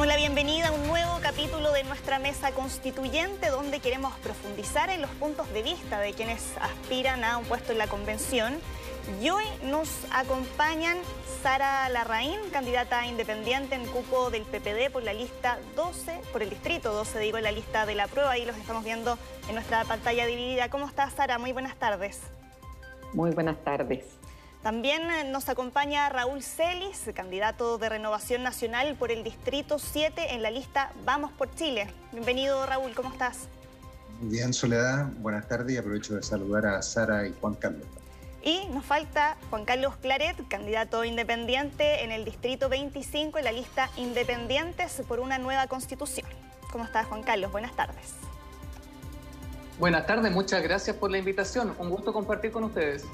Damos la bienvenida a un nuevo capítulo de nuestra mesa constituyente donde queremos profundizar en los puntos de vista de quienes aspiran a un puesto en la convención. Y hoy nos acompañan Sara Larraín, candidata independiente en cupo del PPD por la lista 12, por el distrito 12, digo, en la lista de la prueba. Ahí los estamos viendo en nuestra pantalla dividida. ¿Cómo estás, Sara? Muy buenas tardes. Muy buenas tardes. También eh, nos acompaña Raúl Celis, candidato de Renovación Nacional por el Distrito 7 en la lista Vamos por Chile. Bienvenido Raúl, ¿cómo estás? Muy bien, Soledad. Buenas tardes y aprovecho de saludar a Sara y Juan Carlos. Y nos falta Juan Carlos Claret, candidato independiente en el Distrito 25 en la lista Independientes por una nueva constitución. ¿Cómo estás, Juan Carlos? Buenas tardes. Buenas tardes, muchas gracias por la invitación. Un gusto compartir con ustedes.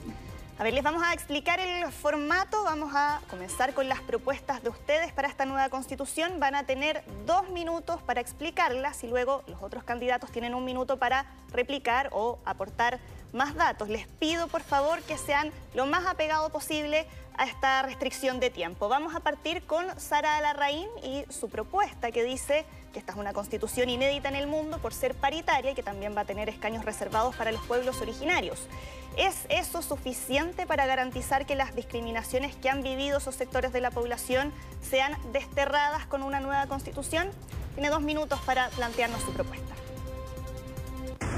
A ver, les vamos a explicar el formato. Vamos a comenzar con las propuestas de ustedes para esta nueva constitución. Van a tener dos minutos para explicarlas y luego los otros candidatos tienen un minuto para replicar o aportar más datos. Les pido por favor que sean lo más apegado posible a esta restricción de tiempo. Vamos a partir con Sara Alarraín y su propuesta que dice que esta es una constitución inédita en el mundo por ser paritaria y que también va a tener escaños reservados para los pueblos originarios. ¿Es eso suficiente para garantizar que las discriminaciones que han vivido esos sectores de la población sean desterradas con una nueva constitución? Tiene dos minutos para plantearnos su propuesta.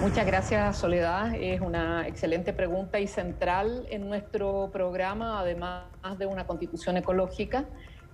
Muchas gracias, Soledad. Es una excelente pregunta y central en nuestro programa, además de una constitución ecológica.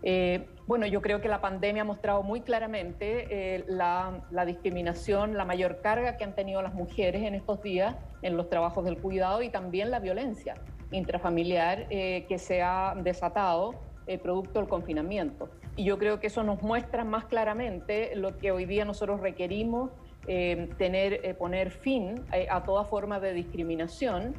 Eh, bueno, yo creo que la pandemia ha mostrado muy claramente eh, la, discriminación, la mayor carga que han tenido las mujeres en estos días en los trabajos del cuidado y también la violencia intrafamiliar eh, que se ha desatado producto del confinamiento. Y yo creo que eso nos muestra más claramente lo que hoy día nosotros requerimos, tener, poner fin a toda forma de discriminación.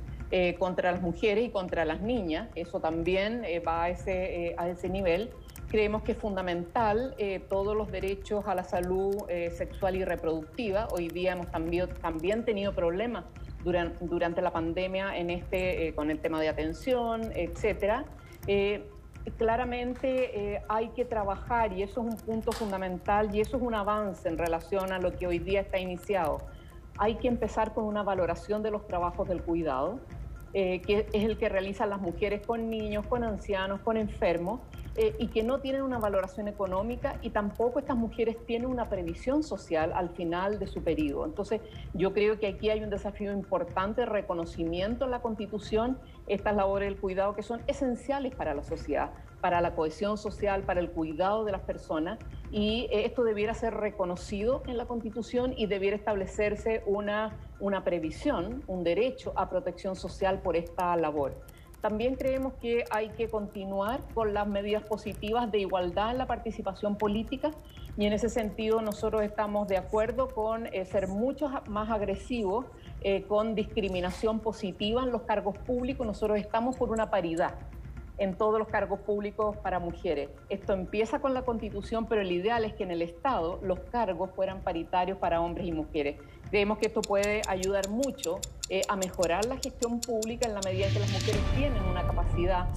contra las mujeres y contra las niñas, eso también va a ese, a ese nivel, Creemos que es fundamental eh, todos los derechos a la salud eh, sexual y reproductiva. Hoy día hemos también, también tenido problemas durante, durante la pandemia en este, eh, con el tema de atención, etcétera. Claramente hay que trabajar y eso es un punto fundamental y eso es un avance en relación a lo que hoy día está iniciado. Hay que empezar con una valoración de los trabajos del cuidado, que es el que realizan las mujeres con niños, con ancianos, con enfermos, eh, y que no tienen una valoración económica y tampoco estas mujeres tienen una previsión social al final de su periodo. Entonces, yo creo que aquí hay un desafío importante de reconocimiento en la Constitución, estas labores del cuidado que son esenciales para la sociedad, para la cohesión social, para el cuidado de las personas y eh, esto debiera ser reconocido en la Constitución y debiera establecerse una, una previsión, un derecho a protección social por esta labor. También creemos que hay que continuar con las medidas positivas de igualdad en la participación política y en ese sentido nosotros estamos de acuerdo con eh, ser mucho más agresivos eh, con discriminación positiva en los cargos públicos. Nosotros estamos por una paridad en todos los cargos públicos para mujeres. Esto empieza con la Constitución, pero el ideal es que en el Estado los cargos fueran paritarios para hombres y mujeres. Creemos que esto puede ayudar mucho eh, a mejorar la gestión pública en la medida en que las mujeres tienen una capacidad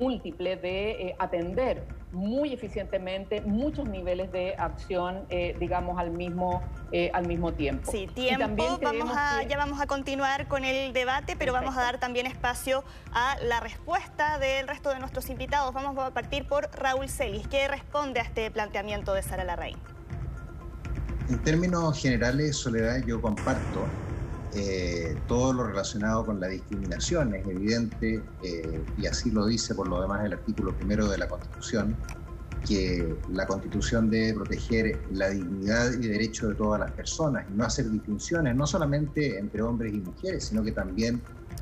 múltiple de eh, atender muy eficientemente muchos niveles de acción, eh, digamos, al mismo, al mismo tiempo. Sí, tiempo. Vamos a, Ya vamos a continuar con el debate, pero vamos a dar también espacio a la respuesta del resto de nuestros invitados. Vamos a partir por Raúl Celis, que responde a este planteamiento de Sara Larraín. En términos generales, Soledad, yo comparto eh, todo lo relacionado con la discriminación. Es evidente, eh, y así lo dice por lo demás el artículo primero de la Constitución, que la Constitución debe proteger la dignidad y derecho de todas las personas y no hacer distinciones, no solamente entre hombres y mujeres, sino que también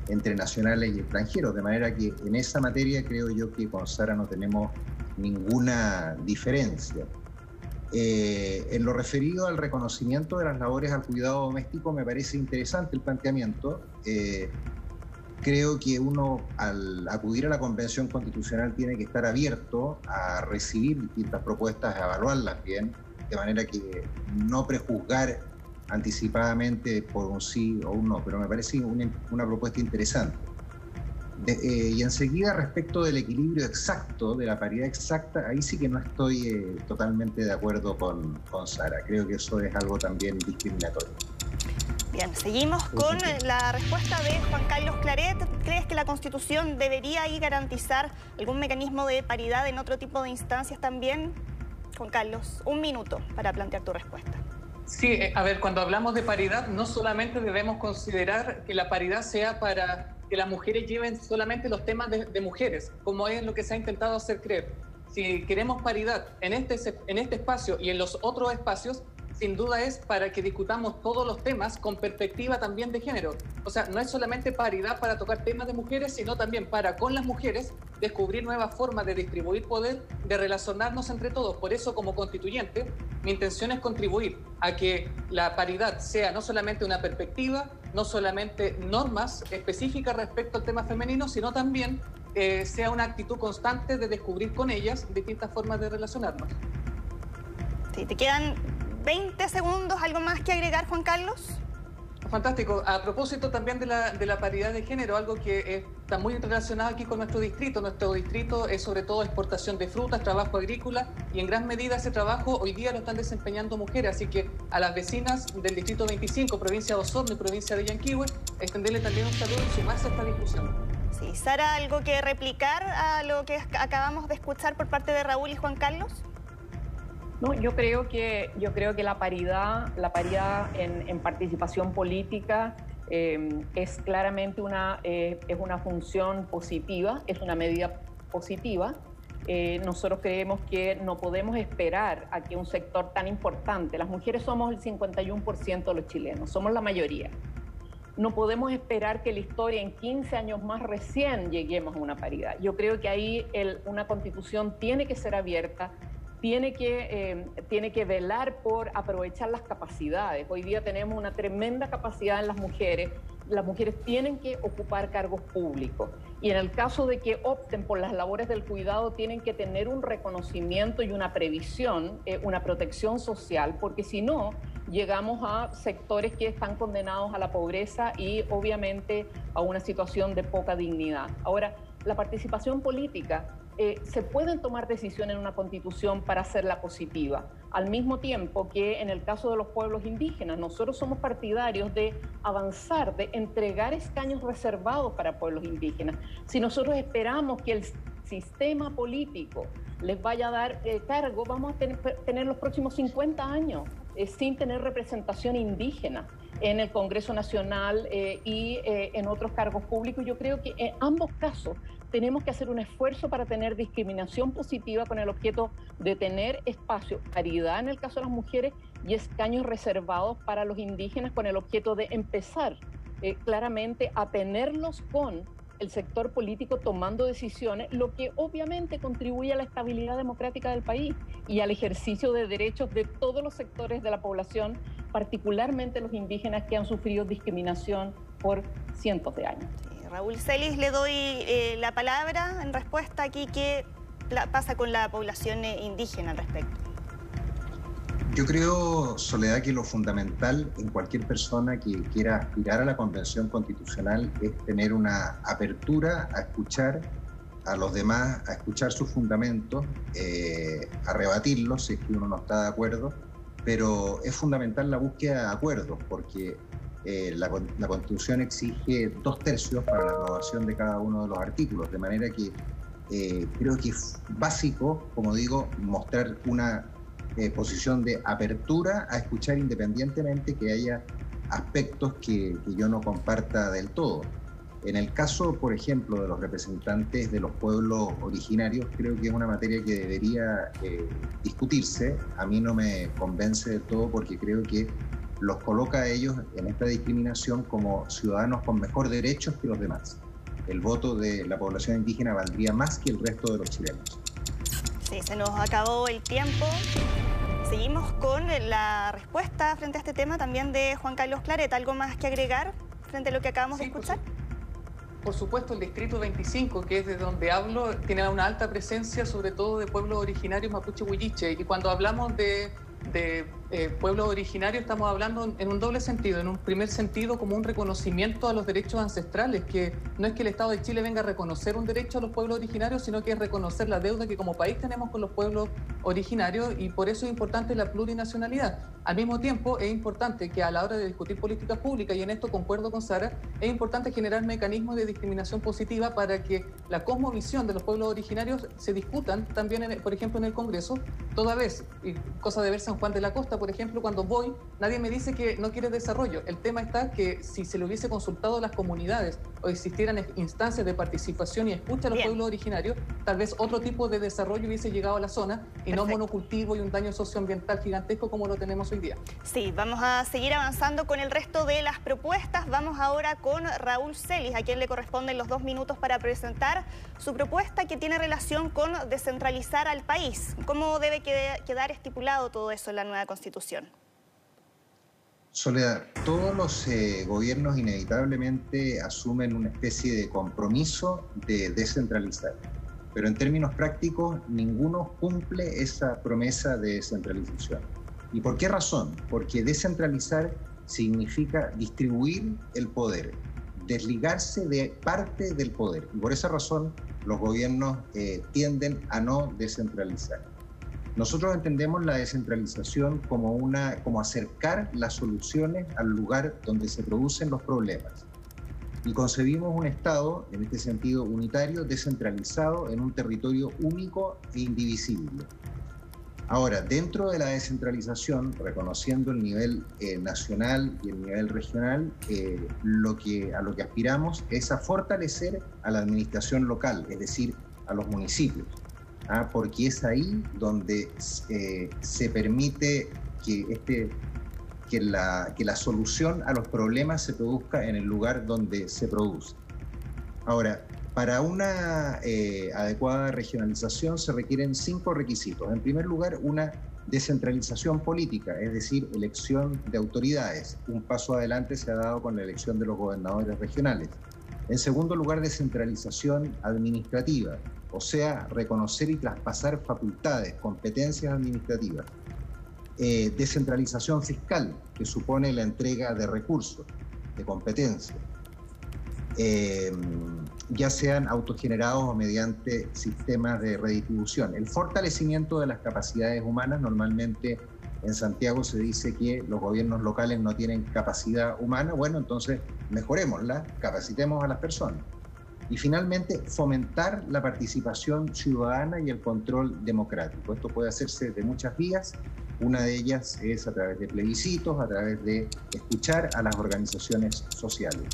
entre nacionales y extranjeros. De manera que en esa materia creo yo que con Sara no tenemos ninguna diferencia. Eh, en lo referido al reconocimiento de las labores al cuidado doméstico, me parece interesante el planteamiento. Eh, creo que uno al acudir a la Convención Constitucional tiene que estar abierto a recibir distintas propuestas, a evaluarlas bien, de manera que no prejuzgar anticipadamente por un sí o un no, pero me parece una, una propuesta interesante. Eh, y enseguida, respecto del equilibrio exacto, de la paridad exacta, ahí sí que no estoy eh, totalmente de acuerdo con, con Sara. Creo que eso es algo también discriminatorio. Bien, seguimos con la respuesta de Juan Carlos Claret. ¿Crees que la Constitución debería ahí garantizar algún mecanismo de paridad en otro tipo de instancias también? Juan Carlos, un minuto para plantear tu respuesta. Sí, eh, a ver, cuando hablamos de paridad, no solamente debemos considerar que la paridad sea para que las mujeres lleven solamente los temas de, mujeres, como es lo que se ha intentado hacer creer. Si queremos paridad en este, en este espacio y en los otros espacios, sin duda es para que discutamos todos los temas con perspectiva también de género. O sea, no es solamente paridad para tocar temas de mujeres, sino también para con las mujeres descubrir nuevas formas de distribuir poder, de relacionarnos entre todos. Por eso, como constituyente, mi intención es contribuir a que la paridad sea no solamente una perspectiva, no solamente normas específicas respecto al tema femenino, sino también eh, sea una actitud constante de descubrir con ellas distintas formas de relacionarnos. Sí, te quedan 20 segundos, ¿algo más que agregar, Juan Carlos? Fantástico. A propósito también de la, de la paridad de género, algo que está muy relacionado aquí con nuestro distrito. Nuestro distrito es sobre todo exportación de frutas, trabajo agrícola y en gran medida ese trabajo hoy día lo están desempeñando mujeres. Así que a las vecinas del distrito 25, provincia de Osorno y provincia de Yanquihue, extenderle también un saludo y sumarse a esta discusión. Sí, Sara, ¿algo que replicar a lo que acabamos de escuchar por parte de Raúl y Juan Carlos? No, yo creo que, yo creo que la paridad, la paridad en, participación política eh, es claramente una, eh, es una función positiva, es una medida positiva. Eh, nosotros creemos que no podemos esperar a que un sector tan importante, las mujeres somos el 51% de los chilenos, somos la mayoría. No podemos esperar que la historia en 15 años más recién lleguemos a una paridad. Yo creo que ahí una constitución tiene que ser abierta, tiene que, eh, tiene que velar por aprovechar las capacidades. Hoy día tenemos una tremenda capacidad en las mujeres. Las mujeres tienen que ocupar cargos públicos y en el caso de que opten por las labores del cuidado tienen que tener un reconocimiento y una previsión, eh, una protección social, porque si no, llegamos a sectores que están condenados a la pobreza y obviamente a una situación de poca dignidad. Ahora, la participación política eh, se pueden tomar decisiones en una constitución para hacerla positiva. Al mismo tiempo que en el caso de los pueblos indígenas, nosotros somos partidarios de avanzar, de entregar escaños reservados para pueblos indígenas. Si nosotros esperamos que el sistema político les vaya a dar eh, cargo, vamos a tener, los próximos 50 años eh, sin tener representación indígena en el Congreso Nacional y en otros cargos públicos. Yo creo que en ambos casos tenemos que hacer un esfuerzo para tener discriminación positiva con el objeto de tener espacio, paridad en el caso de las mujeres y escaños reservados para los indígenas con el objeto de empezar eh, claramente a tenerlos con el sector político tomando decisiones, lo que obviamente contribuye a la estabilidad democrática del país y al ejercicio de derechos de todos los sectores de la población, particularmente los indígenas que han sufrido discriminación por cientos de años. Raúl Celis, le doy eh, la palabra en respuesta aquí. ¿Qué pasa con la población eh, indígena al respecto? Yo creo, Soledad, que lo fundamental en cualquier persona que quiera aspirar a la Convención Constitucional es tener una apertura a escuchar a los demás, a escuchar sus fundamentos, eh, a rebatirlos si es que uno no está de acuerdo, pero es fundamental la búsqueda de acuerdos, porque eh, la, Constitución exige dos tercios para la aprobación de cada uno de los artículos, de manera que eh, creo que es básico, como digo, mostrar una eh, posición de apertura a escuchar independientemente que haya aspectos que, que, yo no comparta del todo. En el caso, por ejemplo, de los representantes de los pueblos originarios, creo que es una materia que debería discutirse. A mí no me convence del todo porque creo que los coloca a ellos en esta discriminación como ciudadanos con mejor derechos que los demás. El voto de la población indígena valdría más que el resto de los chilenos. Sí, se nos acabó el tiempo. Seguimos con la respuesta frente a este tema también de Juan Carlos Claret. ¿Algo más que agregar frente a lo que acabamos de escuchar? Por, supuesto, el Distrito 25, que es de donde hablo, tiene una alta presencia, sobre todo de pueblos originarios mapuche huilliche. Y cuando hablamos de, de eh, pueblos originarios estamos hablando en un doble sentido. En un primer sentido, como un reconocimiento a los derechos ancestrales, que no es que el Estado de Chile venga a reconocer un derecho a los pueblos originarios, sino que es reconocer la deuda que como país tenemos con los pueblos originarios y por eso es importante la plurinacionalidad. Al mismo tiempo, es importante que a la hora de discutir políticas públicas, y en esto concuerdo con Sara, es importante generar mecanismos de discriminación positiva para que la cosmovisión de los pueblos originarios se discutan también, por ejemplo, en el Congreso, toda vez, y cosa de ver San Juan de la Costa, por ejemplo, cuando voy, nadie me dice que no quiere desarrollo. El tema está que si se le hubiese consultado a las comunidades o existieran instancias de participación y escucha a los pueblos originarios, tal vez otro tipo de desarrollo hubiese llegado a la zona y no monocultivo y un daño socioambiental gigantesco como lo tenemos hoy día. Sí, vamos a seguir avanzando con el resto de las propuestas. Vamos ahora con Raúl Celis, a quien le corresponden los dos minutos para presentar su propuesta que tiene relación con descentralizar al país. ¿Cómo debe quedar estipulado todo eso en la nueva Constitución? Soledad, todos los eh, gobiernos inevitablemente asumen una especie de compromiso de descentralizar, pero en términos prácticos ninguno cumple esa promesa de descentralización. ¿Y por qué razón? Porque descentralizar significa distribuir el poder, desligarse de parte del poder. Y por esa razón los gobiernos eh, tienden a no descentralizar. Nosotros entendemos la descentralización como, una, como acercar las soluciones al lugar donde se producen los problemas. Y concebimos un Estado, en este sentido unitario, descentralizado en un territorio único e indivisible. Ahora, dentro de la descentralización, reconociendo el nivel eh, nacional y el nivel regional, eh, lo que, a lo que aspiramos es a fortalecer a la administración local, es decir, a los municipios. ¿Ah? porque es ahí donde eh, se permite que, este, que, la, que la solución a los problemas se produzca en el lugar donde se produce. Ahora, para una eh, adecuada regionalización se requieren cinco requisitos. En primer lugar, una descentralización política, es decir, elección de autoridades. Un paso adelante se ha dado con la elección de los gobernadores regionales. En segundo lugar, descentralización administrativa, o sea, reconocer y traspasar facultades, competencias administrativas. Eh, descentralización fiscal, que supone la entrega de recursos, de competencias, eh, ya sean autogenerados o mediante sistemas de redistribución. El fortalecimiento de las capacidades humanas, normalmente en Santiago se dice que los gobiernos locales no tienen capacidad humana, bueno, entonces mejorémosla, capacitemos a las personas. Y finalmente, fomentar la participación ciudadana y el control democrático. Esto puede hacerse de muchas vías. Una de ellas es a través de plebiscitos, a través de escuchar a las organizaciones sociales.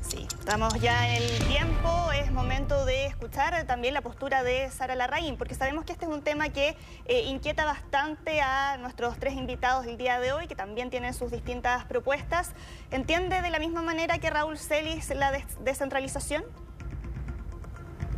Sí, estamos ya en el tiempo, es momento de escuchar también la postura de Sara Larraín, porque sabemos que este es un tema que eh, inquieta bastante a nuestros tres invitados del día de hoy, que también tienen sus distintas propuestas. ¿Entiende de la misma manera que Raúl Celis la descentralización?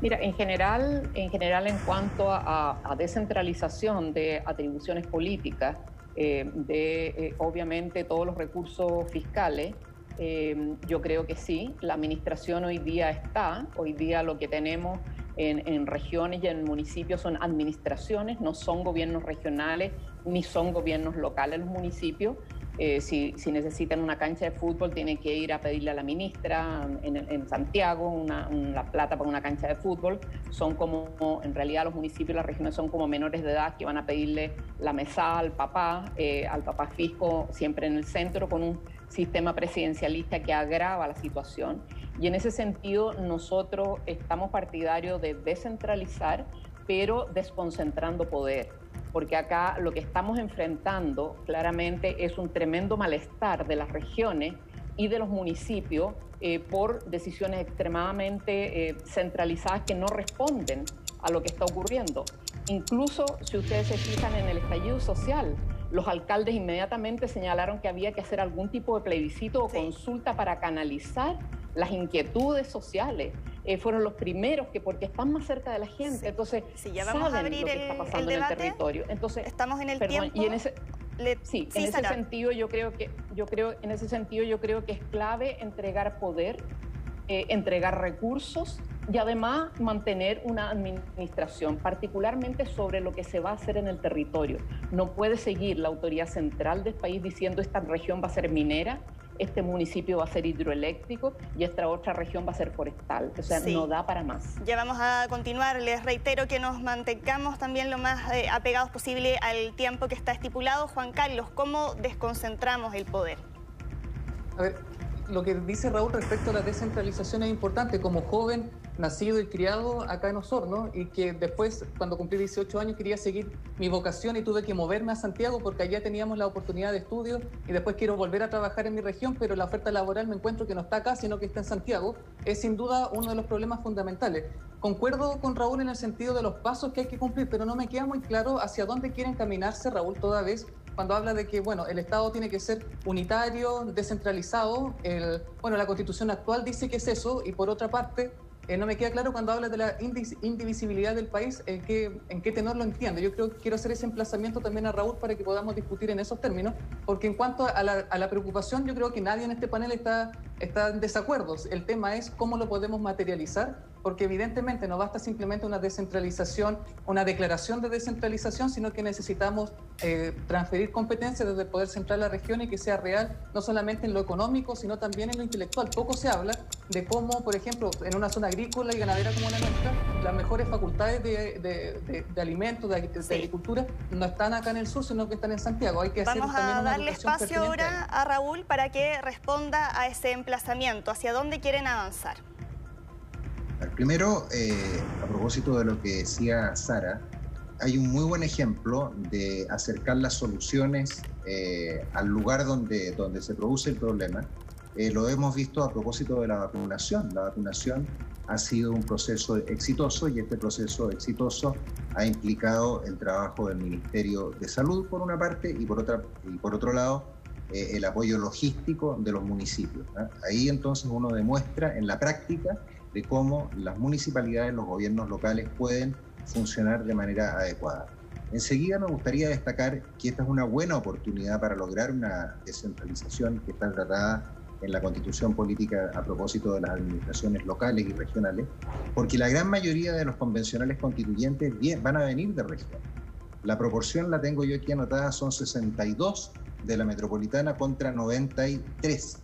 Mira, en general, en general en cuanto a, descentralización de atribuciones políticas, eh, de eh, obviamente todos los recursos fiscales, eh, yo creo que sí. La administración hoy día está, hoy día lo que tenemos en, en, regiones y en municipios son administraciones, no son gobiernos regionales ni son gobiernos locales los municipios. Eh, si, necesitan una cancha de fútbol, tienen que ir a pedirle a la ministra en, Santiago una, la plata para una cancha de fútbol. Son como, en realidad los municipios y las regiones son como menores de edad que van a pedirle la mesa al papá, eh, al papá fisco, siempre en el centro, con un sistema presidencialista que agrava la situación. Y en ese sentido, nosotros estamos partidarios de descentralizar, pero desconcentrando poder porque acá lo que estamos enfrentando claramente es un tremendo malestar de las regiones y de los municipios eh, por decisiones extremadamente eh, centralizadas que no responden a lo que está ocurriendo. Incluso si ustedes se fijan en el estallido social, los alcaldes inmediatamente señalaron que había que hacer algún tipo de plebiscito o consulta para canalizar las inquietudes sociales. Eh, fueron los primeros que, porque están más cerca de la gente, entonces sí, ya vamos a abrir lo que está pasando en el territorio. Entonces, estamos en el tiempo. Y en ese, sí, en ese sentido yo creo que yo creo en ese sentido yo creo que es clave entregar poder, eh, entregar recursos y además mantener una administración, particularmente sobre lo que se va a hacer en el territorio. No puede seguir la autoridad central del país diciendo esta región va a ser minera, este municipio va a ser hidroeléctrico y esta otra región va a ser forestal. O sea, no da para más. Ya vamos a continuar. Les reitero que nos mantengamos también lo más eh, apegados posible al tiempo que está estipulado. Juan Carlos, ¿cómo desconcentramos el poder? A ver, lo que dice Raúl respecto a la descentralización es importante. Como joven, nacido y criado acá en Osorno, y que después, cuando cumplí 18 años, quería seguir mi vocación y tuve que moverme a Santiago porque allá teníamos la oportunidad de estudio y después quiero volver a trabajar en mi región, pero la oferta laboral me encuentro que no está acá, sino que está en Santiago. Es sin duda uno de los problemas fundamentales. Concuerdo con Raúl en el sentido de los pasos que hay que cumplir, pero no me queda muy claro hacia dónde quieren caminarse, Raúl, toda vez cuando habla de que bueno, el Estado tiene que ser unitario, descentralizado. El, bueno, la Constitución actual dice que es eso y por otra parte eh, no me queda claro cuando habla de la indivisibilidad del país en qué, en qué tenor lo entiende. Yo creo que quiero hacer ese emplazamiento también a Raúl para que podamos discutir en esos términos, porque en cuanto a la, a la preocupación, yo creo que nadie en este panel está, está en desacuerdo. El tema es cómo lo podemos materializar porque evidentemente no basta simplemente una descentralización, una declaración de descentralización, sino que necesitamos eh, transferir competencias desde el poder central a la región y que sea real, no solamente en lo económico, sino también en lo intelectual. Poco se habla de cómo, por ejemplo, en una zona agrícola y ganadera como la nuestra, las mejores facultades de, de, alimentos, de, agricultura, no están acá en el sur, sino que están en Santiago. Hay que Vamos a darle espacio ahora a Raúl para que responda a ese emplazamiento. ¿Hacia dónde quieren avanzar? Primero, eh, a propósito de lo que decía Sara, hay un muy buen ejemplo de acercar las soluciones eh, al lugar donde, donde se produce el problema. Eh, lo hemos visto a propósito de la vacunación. La vacunación ha sido un proceso exitoso y este proceso exitoso ha implicado el trabajo del Ministerio de Salud por una parte y por, otra, y por otro lado el apoyo logístico de los municipios. Ahí entonces uno demuestra en la práctica de cómo las municipalidades, los gobiernos locales pueden funcionar de manera adecuada. Enseguida me gustaría destacar que esta es una buena oportunidad para lograr una descentralización que está tratada en la constitución política a propósito de las administraciones locales y regionales, porque la gran mayoría de los convencionales constituyentes van a venir de región. La proporción la tengo yo aquí anotada, son 62 de la metropolitana contra 93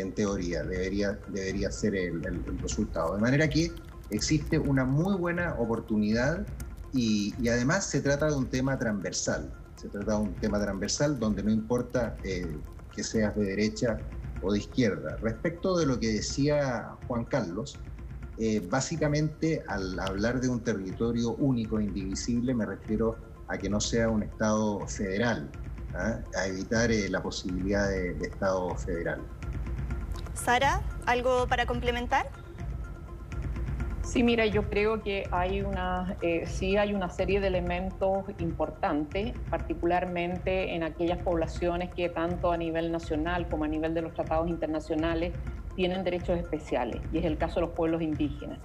en teoría, debería, debería ser el, resultado. De manera que existe una muy buena oportunidad y, además se trata de un tema transversal. Se trata de un tema transversal donde no importa eh, que seas de derecha o de izquierda. Respecto de lo que decía Juan Carlos, eh, básicamente al hablar de un territorio único e indivisible me refiero a que no sea un Estado federal, ¿ah? a evitar eh, la posibilidad de Estado federal. Sara, ¿algo para complementar? Sí, mira, yo creo que hay una, eh, sí hay una serie de elementos importantes, particularmente en aquellas poblaciones que tanto a nivel nacional como a nivel de los tratados internacionales tienen derechos especiales, y es el caso de los pueblos indígenas.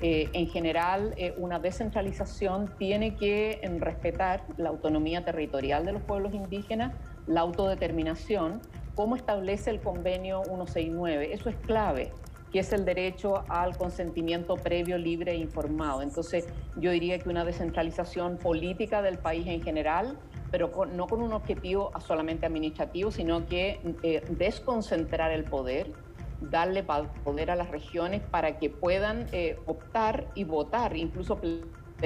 Eh, en general, eh, una descentralización tiene que respetar la autonomía territorial de los pueblos indígenas, la autodeterminación, cómo establece el convenio 169. Eso es clave que es el derecho al consentimiento previo, libre e informado. Entonces, yo diría que una descentralización política del país en general, pero no con un objetivo solamente administrativo, sino que eh, desconcentrar el poder, darle poder a las regiones para que puedan eh, optar y votar, incluso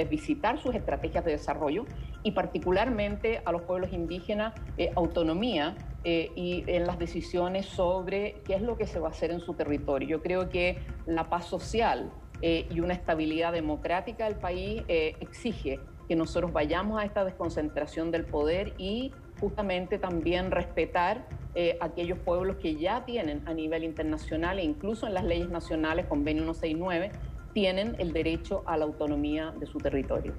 visitar sus estrategias de desarrollo y particularmente a los pueblos indígenas eh, autonomía eh, y en las decisiones sobre qué es lo que se va a hacer en su territorio. Yo creo que la paz social eh, y una estabilidad democrática del país exige que nosotros vayamos a esta desconcentración del poder y justamente también respetar aquellos pueblos que ya tienen a nivel internacional e incluso en las leyes nacionales, convenio 169, tienen el derecho a la autonomía de su territorio.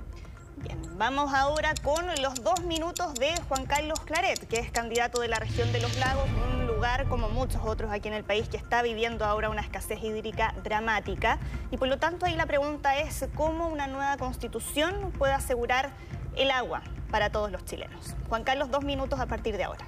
Bien, vamos ahora con los dos minutos de Juan Carlos Claret, que es candidato de la región de los lagos, un lugar como muchos otros aquí en el país que está viviendo ahora una escasez hídrica dramática. Y por lo tanto ahí la pregunta es cómo una nueva constitución puede asegurar el agua para todos los chilenos. Juan Carlos, dos minutos a partir de ahora.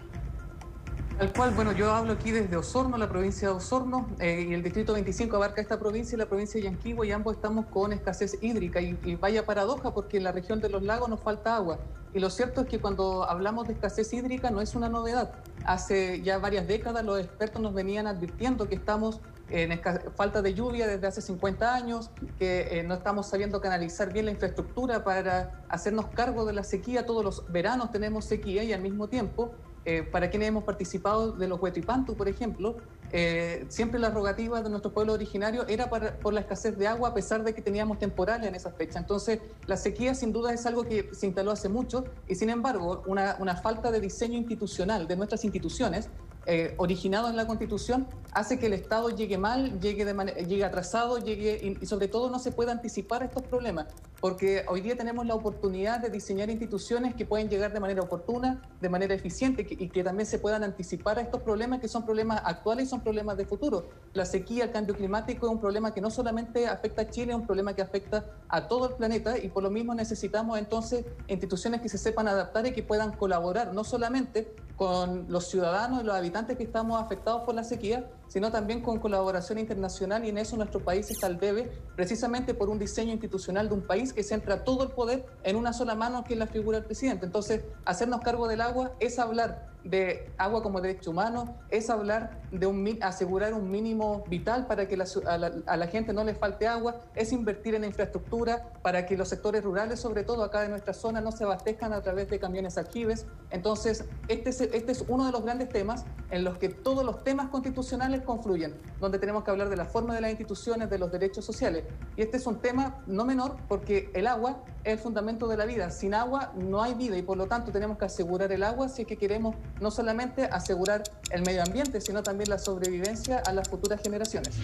Tal cual, bueno, yo hablo aquí desde Osorno, la provincia de Osorno, eh, y el distrito 25 abarca esta provincia y la provincia de Yanquihue, y ambos estamos con escasez hídrica. Y, vaya paradoja, porque en la región de los lagos nos falta agua. Y lo cierto es que cuando hablamos de escasez hídrica no es una novedad. Hace ya varias décadas los expertos nos venían advirtiendo que estamos en falta de lluvia desde hace 50 años, que eh, no estamos sabiendo canalizar bien la infraestructura para hacernos cargo de la sequía. Todos los veranos tenemos sequía y al mismo tiempo eh, para quienes hemos participado de los Huetuipantu, por ejemplo, eh, siempre la rogativa de nuestro pueblo originario era por la escasez de agua, a pesar de que teníamos temporales en esa fecha. Entonces, la sequía sin duda es algo que se instaló hace mucho y, sin embargo, una falta de diseño institucional de nuestras instituciones eh, originado en la Constitución hace que el Estado llegue mal, llegue, atrasado, llegue y, sobre todo no se pueda anticipar estos problemas, porque hoy día tenemos la oportunidad de diseñar instituciones que pueden llegar de manera oportuna, de manera eficiente y que también se puedan anticipar a estos problemas que son problemas actuales y son problemas de futuro. La sequía, el cambio climático es un problema que no solamente afecta a Chile, es un problema que afecta a todo el planeta y por lo mismo necesitamos entonces instituciones que se sepan adaptar y que puedan colaborar no solamente con los ciudadanos y los habitantes que estamos afectados por la sequía, sino también con colaboración internacional y en eso nuestro país está al debe, precisamente por un diseño institucional de un país que centra todo el poder en una sola mano, que es la figura del presidente. Entonces, hacernos cargo del agua es hablar de agua como derecho humano, es hablar de asegurar un mínimo vital para que a, la, gente no le falte agua, es invertir en infraestructura para que los sectores rurales, sobre todo acá de nuestra zona, no se abastezcan a través de camiones alquibes. Entonces, este es, este es uno de los grandes temas en los que todos los temas constitucionales confluyen, donde tenemos que hablar de la forma de las instituciones, de los derechos sociales. Y este es un tema no menor porque el agua es el fundamento de la vida. Sin agua no hay vida y por lo tanto tenemos que asegurar el agua si es que queremos no solamente asegurar el medio ambiente, sino también la sobrevivencia a las futuras generaciones.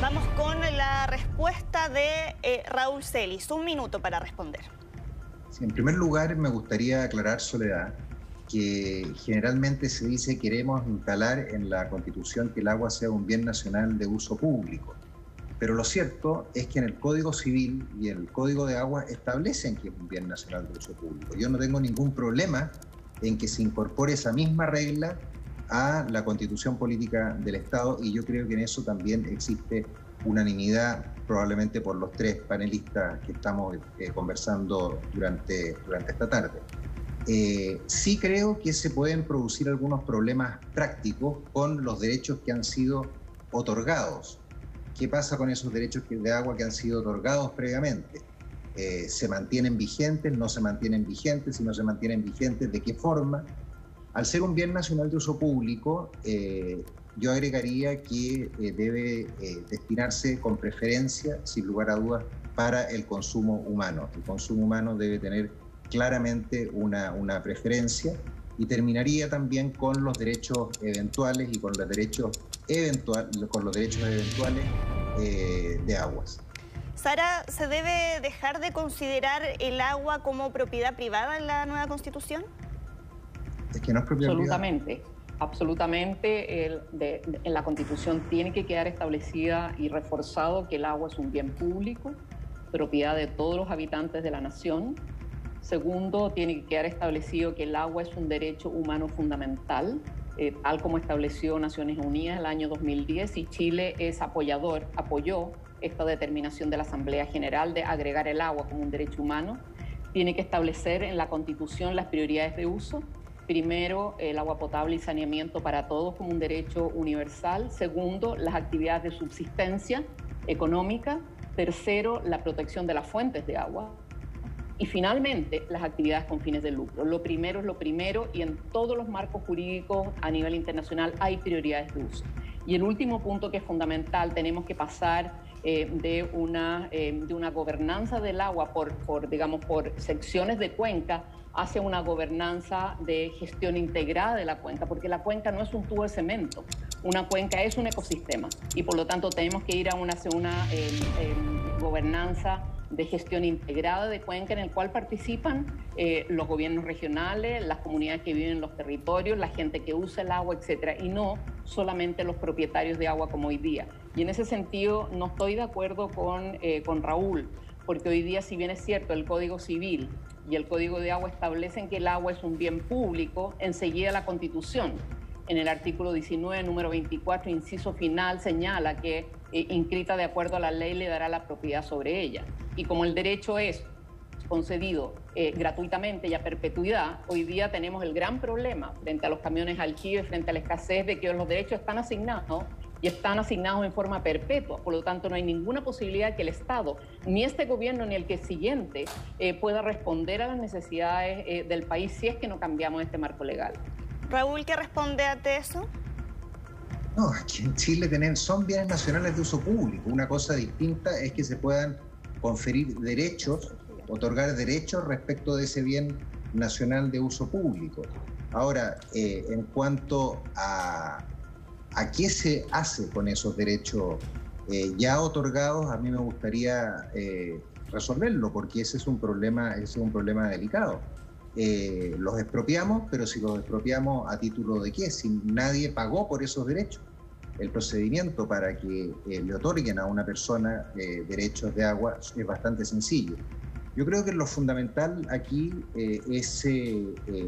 Vamos con la respuesta de eh, Raúl Celis. Un minuto para responder. en primer lugar, me gustaría aclarar, Soledad, que generalmente se dice queremos instalar en la Constitución que el agua sea un bien nacional de uso público. Pero lo cierto es que en el Código Civil y en el Código de Agua establecen que es un bien nacional de uso público. Yo no tengo ningún problema en que se incorpore esa misma regla a la constitución política del Estado y yo creo que en eso también existe unanimidad probablemente por los tres panelistas que estamos eh, conversando durante, durante esta tarde. Eh, sí creo que se pueden producir algunos problemas prácticos con los derechos que han sido otorgados. ¿Qué pasa con esos derechos de agua que han sido otorgados previamente? Eh, ¿Se mantienen vigentes? ¿No se mantienen vigentes? Si no se mantienen vigentes, ¿de qué forma? Al ser un bien nacional de uso público, eh, yo agregaría que debe destinarse con preferencia, sin lugar a dudas, para el consumo humano. El consumo humano debe tener claramente una, una preferencia y terminaría también con los derechos eventuales y con los derechos, eventual, con los derechos eventuales eh, de aguas. Sara, ¿se debe dejar de considerar el agua como propiedad privada en la nueva constitución? Es que no es propiedad absolutamente, Absolutamente, en la constitución tiene que quedar establecida y reforzado que el agua es un bien público, propiedad de todos los habitantes de la nación Segundo, tiene que quedar establecido que el agua es un derecho humano fundamental, eh, tal como estableció Naciones Unidas el año 2010 y Chile es apoyador, apoyó esta determinación de la Asamblea General de agregar el agua como un derecho humano. Tiene que establecer en la Constitución las prioridades de uso. Primero, el agua potable y saneamiento para todos como un derecho universal. Segundo, las actividades de subsistencia económica. Tercero, la protección de las fuentes de agua. Y finalmente, las actividades con fines de lucro. Lo primero es lo primero y en todos los marcos jurídicos a nivel internacional hay prioridades de uso. Y el último punto que es fundamental, tenemos que pasar eh, de, una, eh, de una gobernanza del agua por, por, digamos, por secciones de cuenca hacia una gobernanza de gestión integrada de la cuenca, porque la cuenca no es un tubo de cemento, una cuenca es un ecosistema y por lo tanto tenemos que ir a una, una eh, gobernanza de gestión integrada de cuenca en el cual participan eh, los gobiernos regionales, las comunidades que viven en los territorios, la gente que usa el agua, etcétera, y no solamente los propietarios de agua como hoy día. Y en ese sentido no estoy de acuerdo con, eh, con Raúl, porque hoy día, si bien es cierto, el Código Civil y el Código de Agua establecen que el agua es un bien público, enseguida la Constitución en el artículo 19, número 24, inciso final, señala que eh, inscrita de acuerdo a la ley le dará la propiedad sobre ella. Y como el derecho es concedido eh, gratuitamente y a perpetuidad, hoy día tenemos el gran problema frente a los camiones alquiler, frente a la escasez de que los derechos están asignados y están asignados en forma perpetua. Por lo tanto, no hay ninguna posibilidad que el Estado, ni este gobierno ni el que siguiente, eh, pueda responder a las necesidades eh, del país si es que no cambiamos este marco legal. Raúl, ¿qué responde ante eso? No, aquí en Chile tienen, son bienes nacionales de uso público. Una cosa distinta es que se puedan conferir derechos, otorgar derechos respecto de ese bien nacional de uso público. Ahora, eh, en cuanto a, ¿A qué se hace con esos derechos eh, ya otorgados? A mí me gustaría eh, resolverlo, porque ese es un problema, ese es un problema delicado. Eh, los expropiamos, pero si los expropiamos a título de qué? Si nadie pagó por esos derechos. El procedimiento para que le otorguen a una persona derechos de agua es bastante sencillo. Yo creo que lo fundamental aquí es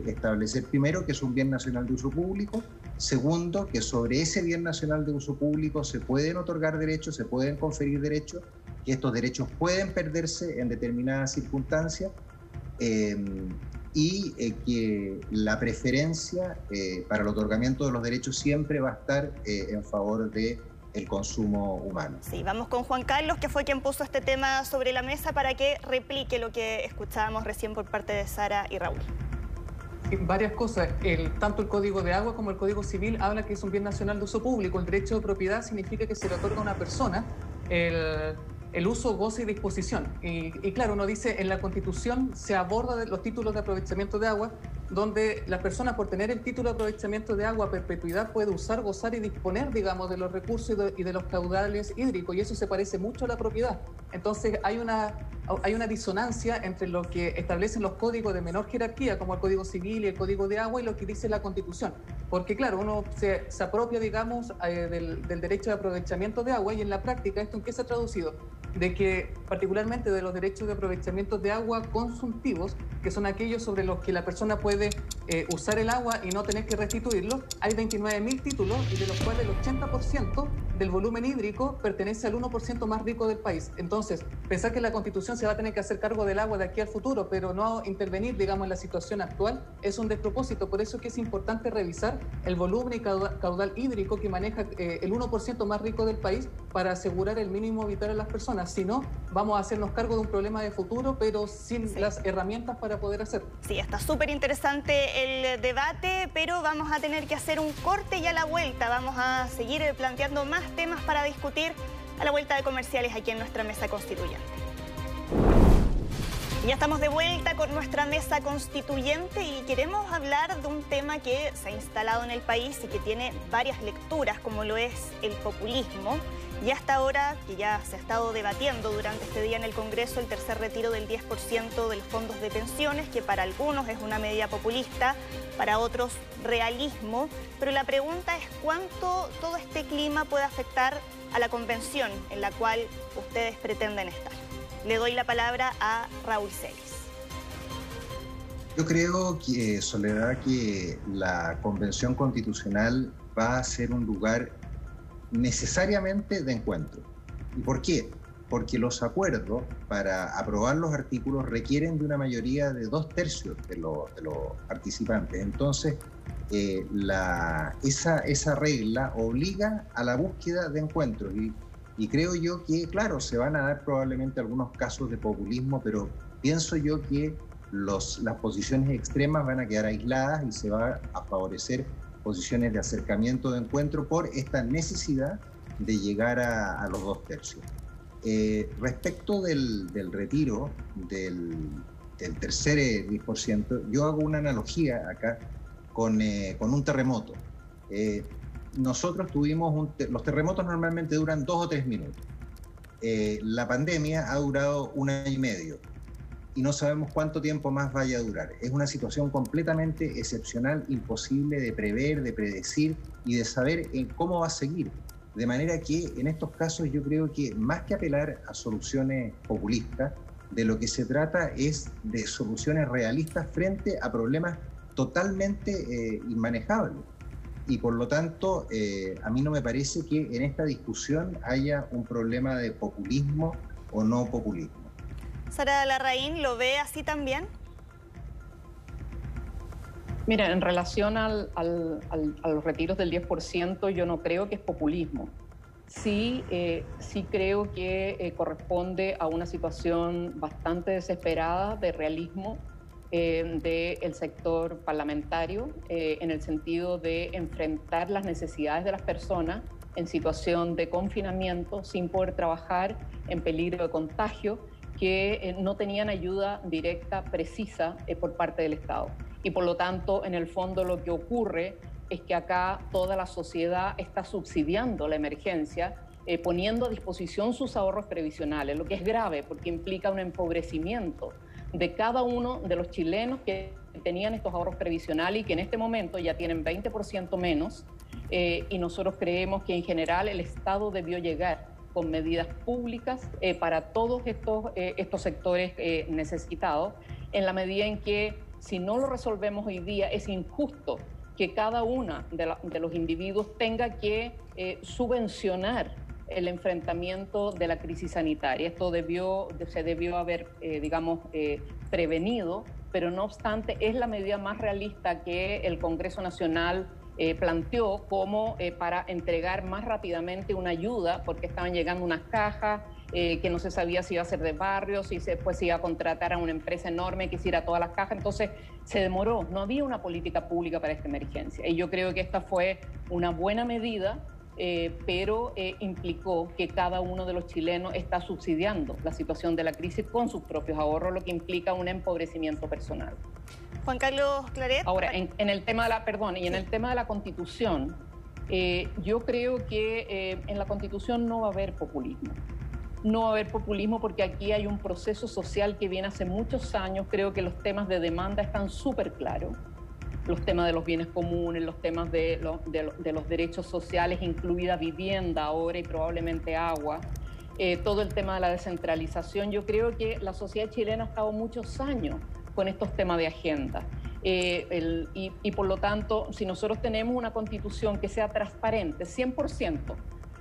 establecer primero que es un bien nacional de uso público, Segundo, que sobre ese bien nacional de uso público se pueden otorgar derechos, se pueden conferir derechos, que estos derechos pueden perderse en determinadas circunstancias em, y eh, que la preferencia eh, para el otorgamiento de los derechos siempre va a estar eh, en favor de el consumo humano. Sí, vamos con Juan Carlos, que fue quien puso este tema sobre la mesa para que replique lo que escuchábamos recién por parte de Sara y Raúl varias cosas. El, tanto el Código de Agua como el Código Civil habla que es un bien nacional de uso público. El derecho de propiedad significa que se le otorga a una persona el, el uso, goce y disposición. Y, claro, uno dice, en la Constitución se aborda los títulos de aprovechamiento de agua, donde la persona por tener el título de aprovechamiento de agua a perpetuidad puede usar, gozar y disponer, digamos, de los recursos y de, los caudales hídricos, y eso se parece mucho a la propiedad. Entonces hay una, hay una disonancia entre lo que establecen los códigos de menor jerarquía, como el Código Civil y el Código de Agua, y lo que dice la Constitución. Porque claro, uno se, apropia, digamos, eh, del, derecho de aprovechamiento de agua, y en la práctica, ¿esto en qué se ha traducido? De que particularmente de los derechos de aprovechamiento de agua consumtivos, que son aquellos sobre los que la persona puede eh, usar el agua y no tener que restituirlo, hay 29.000 títulos y de los cuales el 80% del volumen hídrico pertenece al 1% más rico del país. Entonces, pensar que la Constitución se va a tener que hacer cargo del agua de aquí al futuro, pero no intervenir, digamos, en la situación actual, es un despropósito. Por eso es que es importante revisar el volumen y caudal, hídrico que maneja eh, el 1% más rico del país para asegurar el mínimo vital a las personas. Si no, vamos a hacernos cargo de un problema de futuro, pero sin las herramientas para poder hacerlo. Sí, está súper interesante el debate, pero vamos a tener que hacer un corte y a la vuelta vamos a seguir planteando más temas para discutir a la vuelta de comerciales aquí en nuestra mesa constituyente. Ya estamos de vuelta con nuestra mesa constituyente y queremos hablar de un tema que se ha instalado en el país y que tiene varias lecturas, como lo es el populismo. Y hasta ahora, que ya se ha estado debatiendo durante este día en el Congreso, el tercer retiro del 10% de los fondos de pensiones, que para algunos es una medida populista, para otros realismo. Pero la pregunta es cuánto todo este clima puede afectar a la convención en la cual ustedes pretenden estar. Le doy la palabra a Raúl Celis. Yo creo que, Soledad, que la convención constitucional va a ser un lugar necesariamente de encuentro. ¿Y por qué? Porque los acuerdos para aprobar los artículos requieren de una mayoría de dos tercios de, los participantes. Entonces, eh, esa, regla obliga a la búsqueda de encuentros. Y creo yo que, claro, se van a dar probablemente algunos casos de populismo, pero pienso yo que las posiciones extremas van a quedar aisladas y se va a favorecer posiciones de acercamiento, de encuentro, por esta necesidad de llegar a, los dos tercios. Eh, respecto del, del retiro del, del, tercer 10%, yo hago una analogía acá con, eh, con un terremoto. Eh, nosotros tuvimos un los terremotos normalmente duran dos o tres minutos. la pandemia ha durado un año y medio y no sabemos cuánto tiempo más vaya a durar. Es una situación completamente excepcional, imposible de prever, de predecir y de saber en cómo va a seguir. De manera que en estos casos yo creo que más que apelar a soluciones populistas, de lo que se trata es de soluciones realistas frente a problemas totalmente eh, inmanejables. Y por lo tanto, eh, a mí no me parece que en esta discusión haya un problema de populismo o no populismo. Sara Larraín, ¿lo ve así también? Mira, en relación al, a los retiros del 10%, yo no creo que es populismo. Sí, eh, sí creo que eh, corresponde a una situación bastante desesperada de realismo eh, del sector parlamentario en el sentido de enfrentar las necesidades de las personas en situación de confinamiento sin poder trabajar, en peligro de contagio, que no tenían ayuda directa, precisa por parte del Estado. Y por lo tanto, en el fondo lo que ocurre es que acá toda la sociedad está subsidiando la emergencia, eh, poniendo a disposición sus ahorros previsionales, lo que es grave porque implica un empobrecimiento de cada uno de los chilenos que tenían estos ahorros previsionales y que en este momento ya tienen 20% menos. Eh, y nosotros creemos que en general el Estado debió llegar con medidas públicas eh, para todos estos, estos sectores necesitados, en la medida en que si no lo resolvemos hoy día, es injusto que cada uno de, los individuos tenga que eh, subvencionar el enfrentamiento de la crisis sanitaria. Esto se debió haber, eh, digamos, eh, prevenido, pero no obstante es la medida más realista que el Congreso Nacional planteó como para entregar más rápidamente una ayuda, porque estaban llegando unas cajas, eh, que no se sabía si iba a ser de barrios, si se iba a contratar a una empresa enorme que hiciera todas las cajas. Entonces se demoró, no había una política pública para esta emergencia. Y yo creo que esta fue una buena medida. Eh, pero eh, implicó que cada uno de los chilenos está subsidiando la situación de la crisis con sus propios ahorros, lo que implica un empobrecimiento personal. Juan Carlos Claret. Ahora, en, el tema de la, perdón, y en el tema de la constitución, yo creo que en la constitución no va a haber populismo no va a haber populismo porque aquí hay un proceso social que viene hace muchos años. Creo que los temas de demanda están súper claros. Los temas de los bienes comunes, los temas de, de, los derechos sociales, incluida vivienda ahora y probablemente agua. Eh, todo el tema de la descentralización. Yo creo que la sociedad chilena ha estado muchos años con estos temas de agenda. Eh, y, y por lo tanto, si nosotros tenemos una constitución que sea transparente, 100%,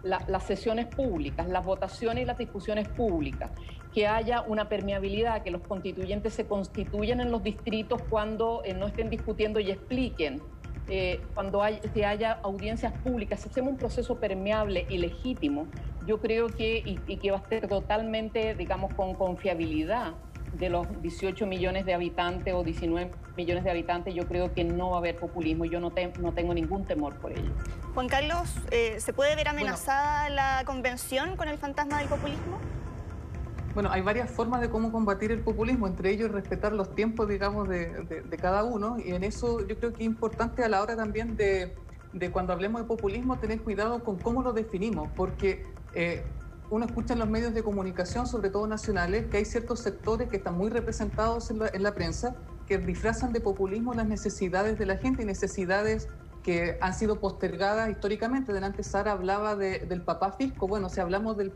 las sesiones públicas, las votaciones y las discusiones públicas, que haya una permeabilidad, que los constituyentes se constituyan en los distritos cuando eh, no estén discutiendo y expliquen. Eh, cuando hay, que haya audiencias públicas, si hacemos un proceso permeable y legítimo, yo creo que, y que va a ser totalmente, digamos, con confiabilidad, de los 18 millones de habitantes o 19 millones de habitantes, yo creo que no va a haber populismo y yo no, no tengo ningún temor por ello. Juan Carlos, eh, ¿se puede ver amenazada la convención con el fantasma del populismo? Bueno, hay varias formas de cómo combatir el populismo, entre ellos respetar los tiempos, digamos, de, cada uno. Y en eso yo creo que es importante a la hora también de, cuando hablemos de populismo tener cuidado con cómo lo definimos, porque eh, uno escucha en los medios de comunicación, sobre todo nacionales, que hay ciertos sectores que están muy representados en la, prensa que disfrazan de populismo las necesidades de la gente y necesidades que han sido postergadas históricamente. Delante Sara hablaba del papá fisco. Bueno, si hablamos del,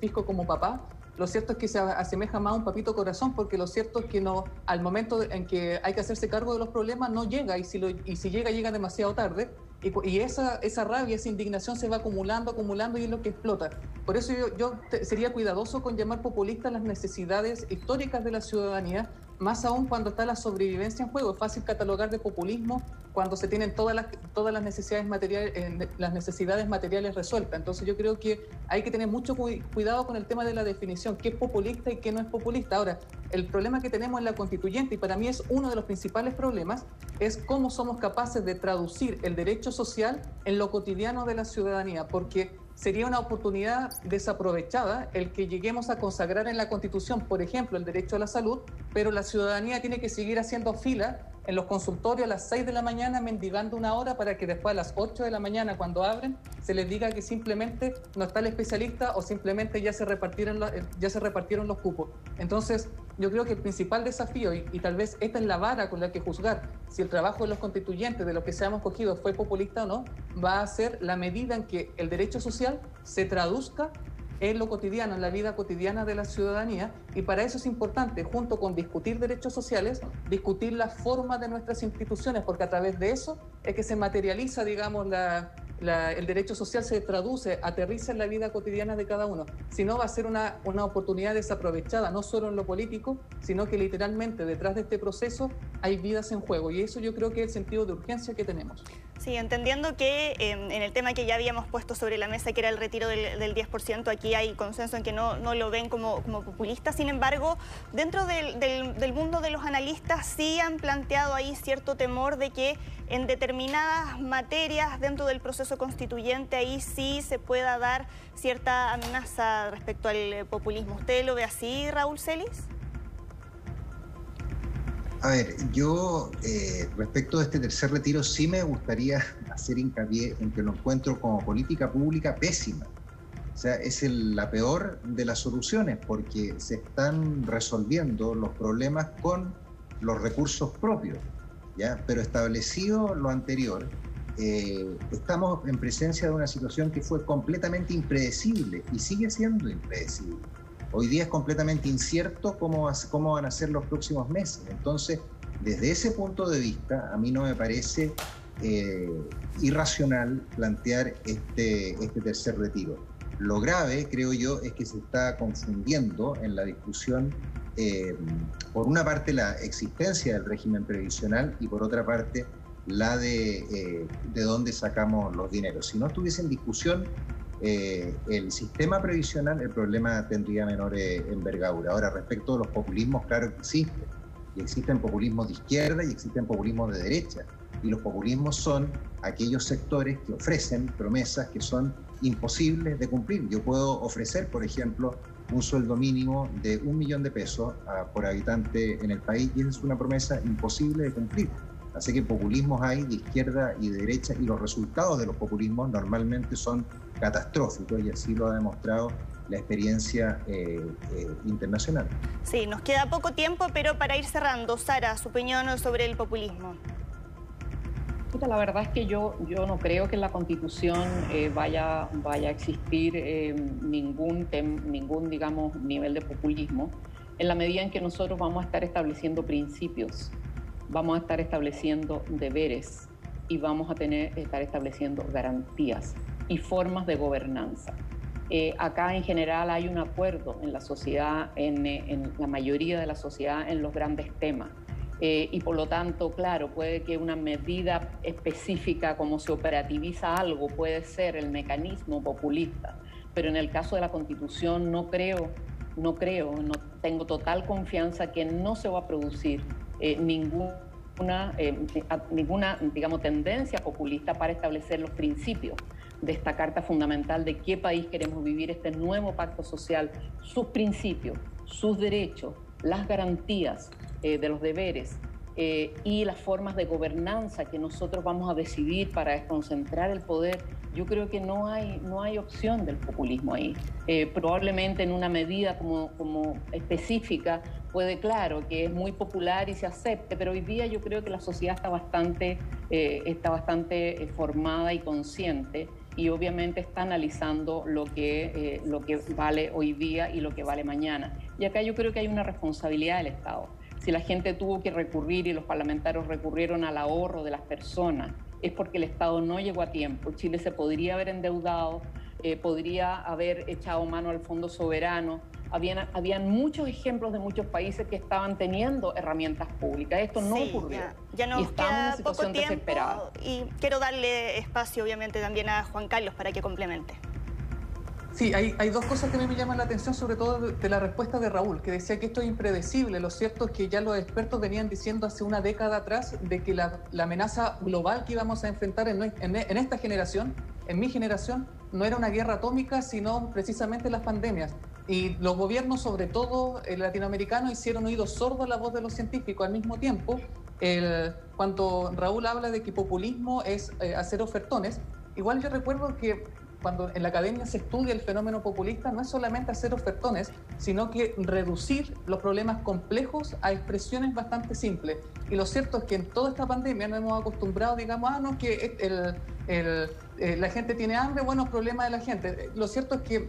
fisco como papá, lo cierto es que se asemeja más a un papito corazón, porque lo cierto es que no, al momento en que hay que hacerse cargo de los problemas, no llega, y si, y si llega, llega demasiado tarde. Y, esa, esa rabia, esa indignación se va acumulando, acumulando y es lo que explota. Por eso yo, yo sería cuidadoso con llamar populistas las necesidades históricas de la ciudadanía, más aún cuando está la sobrevivencia en juego. Es fácil catalogar de populismo cuando se tienen todas las, todas las, necesidades, materiales, eh, las necesidades materiales resueltas. Entonces yo creo que hay que tener mucho cuidado con el tema de la definición, qué es populista y qué no es populista. Ahora, el problema que tenemos en la constituyente, y para mí es uno de los principales problemas, es cómo somos capaces de traducir el derecho social en lo cotidiano de la ciudadanía, porque sería una oportunidad desaprovechada el que lleguemos a consagrar en la Constitución, por ejemplo, el derecho a la salud, pero la ciudadanía tiene que seguir haciendo fila en los consultorios a las 6 de la mañana mendigando una hora para que después a las 8 de la mañana cuando abren se les diga que simplemente no está el especialista o simplemente ya se repartieron los, ya se repartieron los cupos. Entonces, yo creo que el principal desafío, y, y, tal vez esta es la vara con la que juzgar si el trabajo de los constituyentes, de lo que se hemos cogido, fue populista o no, va a ser la medida en que el derecho social se traduzca en lo cotidiano, en la vida cotidiana de la ciudadanía, y para eso es importante, junto con discutir derechos sociales, discutir la forma de nuestras instituciones, porque a través de eso es que se materializa, digamos, el derecho social se traduce, aterriza en la vida cotidiana de cada uno. Si no, va a ser una, una oportunidad desaprovechada, no solo en lo político, sino que literalmente detrás de este proceso hay vidas en juego. Y eso yo creo que es el sentido de urgencia que tenemos. Sí, entendiendo que em, en el tema que ya habíamos puesto sobre la mesa, que era el retiro del, 10%, aquí hay consenso en que no, lo ven como, populista. Sin embargo, dentro del, del, mundo de los analistas sí han planteado ahí cierto temor de que en determinadas materias dentro del proceso constituyente ahí sí se pueda dar cierta amenaza respecto al populismo. ¿Usted lo ve así, Raúl Celis? A ver, yo eh, respecto de este tercer retiro sí me gustaría hacer hincapié en que lo encuentro como política pública pésima. O sea, es la peor de las soluciones porque se están resolviendo los problemas con los recursos propios. ¿ya? Pero establecido lo anterior, eh, estamos en presencia de una situación que fue completamente impredecible y sigue siendo impredecible. Hoy día es completamente incierto cómo, van a ser los próximos meses. Entonces, desde ese punto de vista, a mí no me parece eh, irracional plantear este, este tercer retiro. Lo grave, creo yo, es que se está confundiendo en la discusión, eh, por una parte, la existencia del régimen previsional y por otra parte, la de, eh, de dónde sacamos los dineros. Si no estuviese en discusión eh, el sistema previsional, el problema tendría menor eh, envergadura. Ahora, respecto a los populismos, claro que existen. Y existen populismos de izquierda y existen populismos de derecha. Y los populismos son aquellos sectores que ofrecen promesas que son imposibles de cumplir. Yo puedo ofrecer, por ejemplo, un sueldo mínimo de un millón de pesos por habitante en el país y esa es una promesa imposible de cumplir. Así que populismos hay de izquierda y de derecha y los resultados de los populismos normalmente son catastróficos y así lo ha demostrado la experiencia eh, eh, internacional. Sí, nos queda poco tiempo, pero para ir cerrando, Sara, su opinión sobre el populismo. La verdad es que yo, yo no creo que en la Constitución eh, vaya, vaya a existir ningún, ningún digamos, nivel de populismo en la medida en que nosotros vamos a estar estableciendo principios vamos a estar estableciendo deberes y vamos a tener, estar estableciendo garantías y formas de gobernanza. Eh, acá en general hay un acuerdo en la sociedad, en, en, la mayoría de la sociedad, en los grandes temas. Eh, y por lo tanto, claro, puede que una medida específica, como se operativiza algo, puede ser el mecanismo populista. Pero en el caso de la Constitución no creo, no creo, no tengo total confianza que no se va a producir eh, ninguna, eh, ninguna, digamos, tendencia populista para establecer los principios de esta Carta Fundamental de qué país queremos vivir, este nuevo pacto social, sus principios, sus derechos, las garantías eh, de los deberes y las formas de gobernanza que nosotros vamos a decidir para desconcentrar el poder yo creo que no hay, no hay opción del populismo ahí. Eh, probablemente en una medida como, como específica puede, claro, que es muy popular y se acepte, pero hoy día yo creo que la sociedad está bastante, eh, está bastante eh, formada y consciente y obviamente está analizando lo que, lo que vale hoy día y lo que vale mañana. Y acá yo creo que hay una responsabilidad del Estado. Si la gente tuvo que recurrir y los parlamentarios recurrieron al ahorro de las personas, es porque el Estado no llegó a tiempo. Chile se podría haber endeudado, eh, podría haber echado mano al Fondo Soberano. Habían, habían muchos ejemplos de muchos países que estaban teniendo herramientas públicas. Esto no ocurrió. Ya, nos y queda en una situación poco tiempo y quiero darle espacio, obviamente, también a Juan Carlos para que complemente. Sí, hay, hay, dos cosas que a mí me llaman la atención, sobre todo de, la respuesta de Raúl, que decía que esto es impredecible. Lo cierto es que ya los expertos venían diciendo hace una década atrás de que la, amenaza global que íbamos a enfrentar en, en, esta generación, en mi generación, no era una guerra atómica, sino precisamente las pandemias. Y los gobiernos, sobre todo el latinoamericano, hicieron oídos sordos la voz de los científicos. Al mismo tiempo, cuando Raúl habla de que populismo es eh, hacer ofertones, igual yo recuerdo que cuando en la academia se estudia el fenómeno populista, no es solamente hacer ofertones, sino que reducir los problemas complejos a expresiones bastante simples. Y lo cierto es que en toda esta pandemia nos hemos acostumbrado, digamos, ah, no, que el, el, eh, la gente tiene hambre, buenos problemas de la gente. Lo cierto es que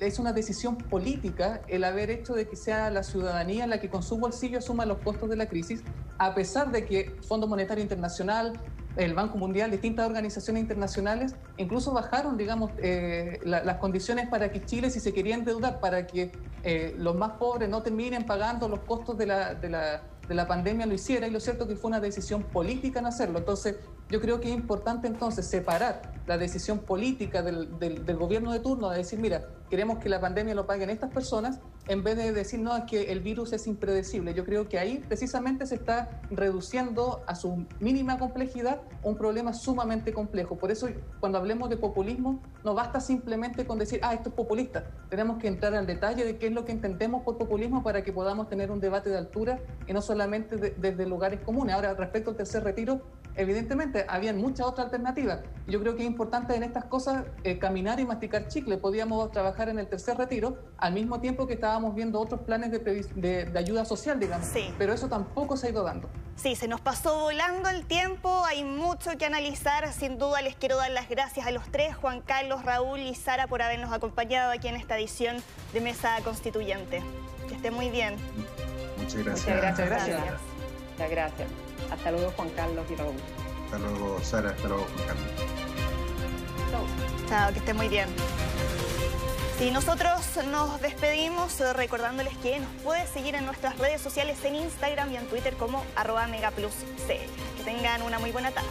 es una decisión política el haber hecho de que sea la ciudadanía la que con su bolsillo asuma los costos de la crisis, a pesar de que Fondo Monetario Internacional, el Banco Mundial, distintas organizaciones internacionales, incluso bajaron, digamos, eh, las condiciones para que Chile, si se quería endeudar, para que eh, los más pobres no terminen pagando los costos de la, de la de la pandemia lo hiciera y lo cierto es que fue una decisión política en hacerlo. Entonces, yo creo que es importante entonces separar la decisión política del, del, gobierno de turno de decir, mira, queremos que la pandemia lo paguen estas personas, en vez de decir, no, es que el virus es impredecible. Yo creo que ahí precisamente se está reduciendo a su mínima complejidad un problema sumamente complejo. Por eso, cuando hablemos de populismo, no basta simplemente con decir, ah, esto es populista. Tenemos que entrar al detalle de qué es lo que entendemos por populismo para que podamos tener un debate de altura y no solamente desde lugares comunes. Ahora, respecto al tercer retiro, evidentemente habían muchas otras alternativas. Yo creo que es importante en estas cosas eh, caminar y masticar chicle. Podíamos trabajar en el tercer retiro al mismo tiempo que estábamos viendo otros planes de, ayuda social, digamos. Sí. Pero eso tampoco se ha ido dando. Sí, se nos pasó volando el tiempo, hay mucho que analizar. Sin duda les quiero dar las gracias a los tres, Juan Carlos, Raúl y Sara, por habernos acompañado aquí en esta edición de Mesa Constituyente. Que esté muy bien. Muchas gracias. Muchas gracias. gracias. Muchas gracias. Hasta luego, Juan Carlos y Raúl. Hasta luego, Sara. Hasta luego, Juan Carlos. Chao. que esté muy bien. Y nosotros nos despedimos eh, recordándoles que nos puede seguir en nuestras redes sociales en Instagram y en Twitter como arroba megapluscl. Que tengan una muy buena tarde.